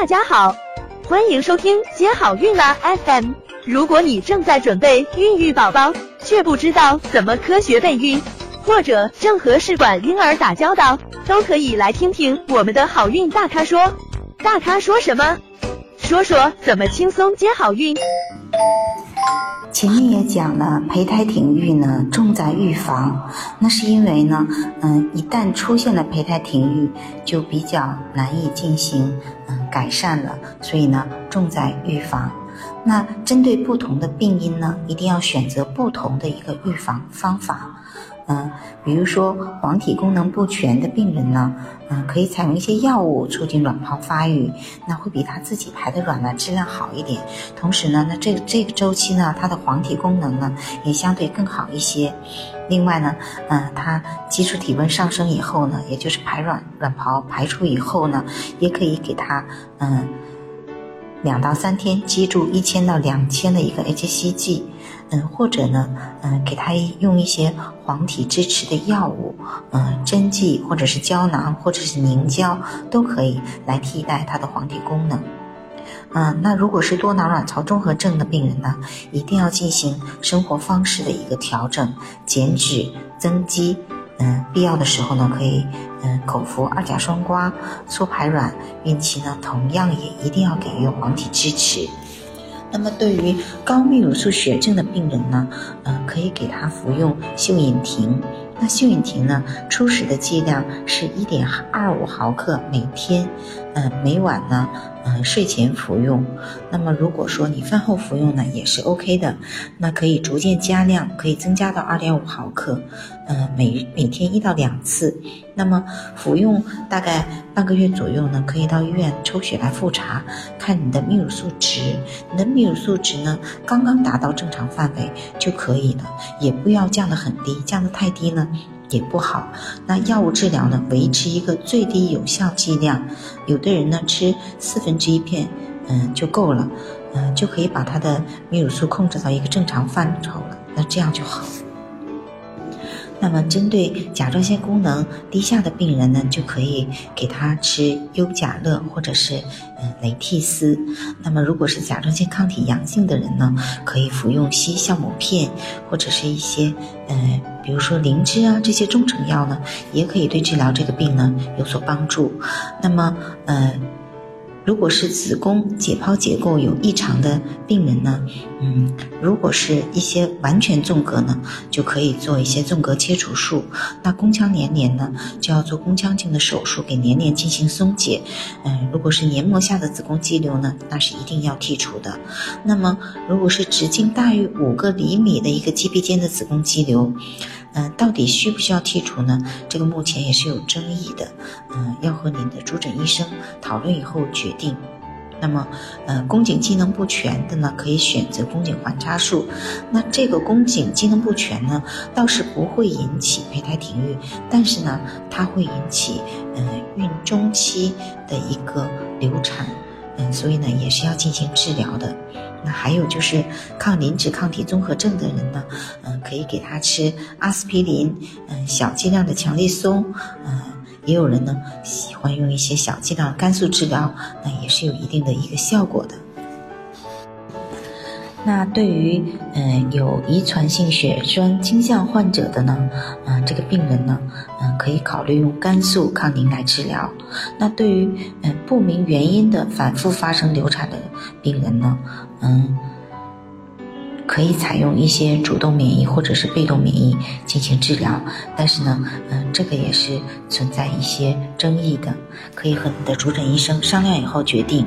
大家好，欢迎收听接好运啦 FM。如果你正在准备孕育宝宝，却不知道怎么科学备孕，或者正和试管婴儿打交道，都可以来听听我们的好运大咖说。大咖说什么？说说怎么轻松接好运。前面也讲了，胚胎停育呢重在预防，那是因为呢，嗯，一旦出现了胚胎停育，就比较难以进行改善了，所以呢重在预防。那针对不同的病因呢，一定要选择不同的一个预防方法。嗯，比如说黄体功能不全的病人呢，嗯，可以采用一些药物促进卵泡发育，那会比他自己排的卵呢质量好一点。同时呢，那这个这个周期呢，它的黄体功能呢也相对更好一些。另外呢，嗯，它基础体温上升以后呢，也就是排卵卵泡排出以后呢，也可以给他嗯两到三天接住一千到两千的一个 hCG。嗯，或者呢，嗯，给他用一些黄体支持的药物，嗯，针剂或者是胶囊或者是凝胶都可以来替代它的黄体功能。嗯，那如果是多囊卵巢综合症的病人呢，一定要进行生活方式的一个调整，减脂增肌。嗯，必要的时候呢，可以嗯口服二甲双胍促排卵。孕期呢，同样也一定要给予黄体支持。那么，对于高泌乳素血症的病人呢，嗯，可以给他服用溴隐婷。那溴隐婷呢，初始的剂量是一点二五毫克每天，嗯，每晚呢，嗯，睡前服用。那么，如果说你饭后服用呢，也是 OK 的。那可以逐渐加量，可以增加到二点五毫克，嗯，每每天一到两次。那么服用大概半个月左右呢，可以到医院抽血来复查，看你的泌乳素值。你的泌乳素值呢，刚刚达到正常范围就可以了，也不要降得很低，降得太低呢。也不好。那药物治疗呢？维持一个最低有效剂量。有的人呢吃四分之一片，嗯就够了，嗯就可以把他的泌乳素控制到一个正常范畴了。那这样就好。那么针对甲状腺功能低下的病人呢，就可以给他吃优甲乐或者是嗯雷替斯。那么如果是甲状腺抗体阳性的人呢，可以服用硒酵母片或者是一些嗯。比如说灵芝啊，这些中成药呢，也可以对治疗这个病呢有所帮助。那么，呃，如果是子宫解剖结构有异常的病人呢，嗯，如果是一些完全纵隔呢，就可以做一些纵隔切除术。那宫腔黏连呢，就要做宫腔镜的手术给黏连进行松解。嗯，如果是黏膜下的子宫肌瘤呢，那是一定要剔除的。那么，如果是直径大于五个厘米的一个肌壁间的子宫肌瘤，嗯，到底需不需要剔除呢？这个目前也是有争议的，嗯，要和您的主诊医生讨论以后决定。那么，呃，宫颈机能不全的呢，可以选择宫颈环插术。那这个宫颈机能不全呢，倒是不会引起胚胎停育，但是呢，它会引起，嗯，孕中期的一个流产，嗯所以呢，也是要进行治疗的。那还有就是抗磷脂抗体综合症的人呢，嗯，可以给他吃阿司匹林，嗯，小剂量的强力松，嗯，也有人呢喜欢用一些小剂量肝素治疗，那也是有一定的一个效果的。那对于嗯有遗传性血栓倾向患者的呢，嗯，这个病人呢，嗯，可以考虑用肝素抗凝来治疗。那对于嗯不明原因的反复发生流产的病人呢，嗯，可以采用一些主动免疫或者是被动免疫进行治疗。但是呢，嗯，这个也是存在一些争议的，可以和你的主诊医生商量以后决定。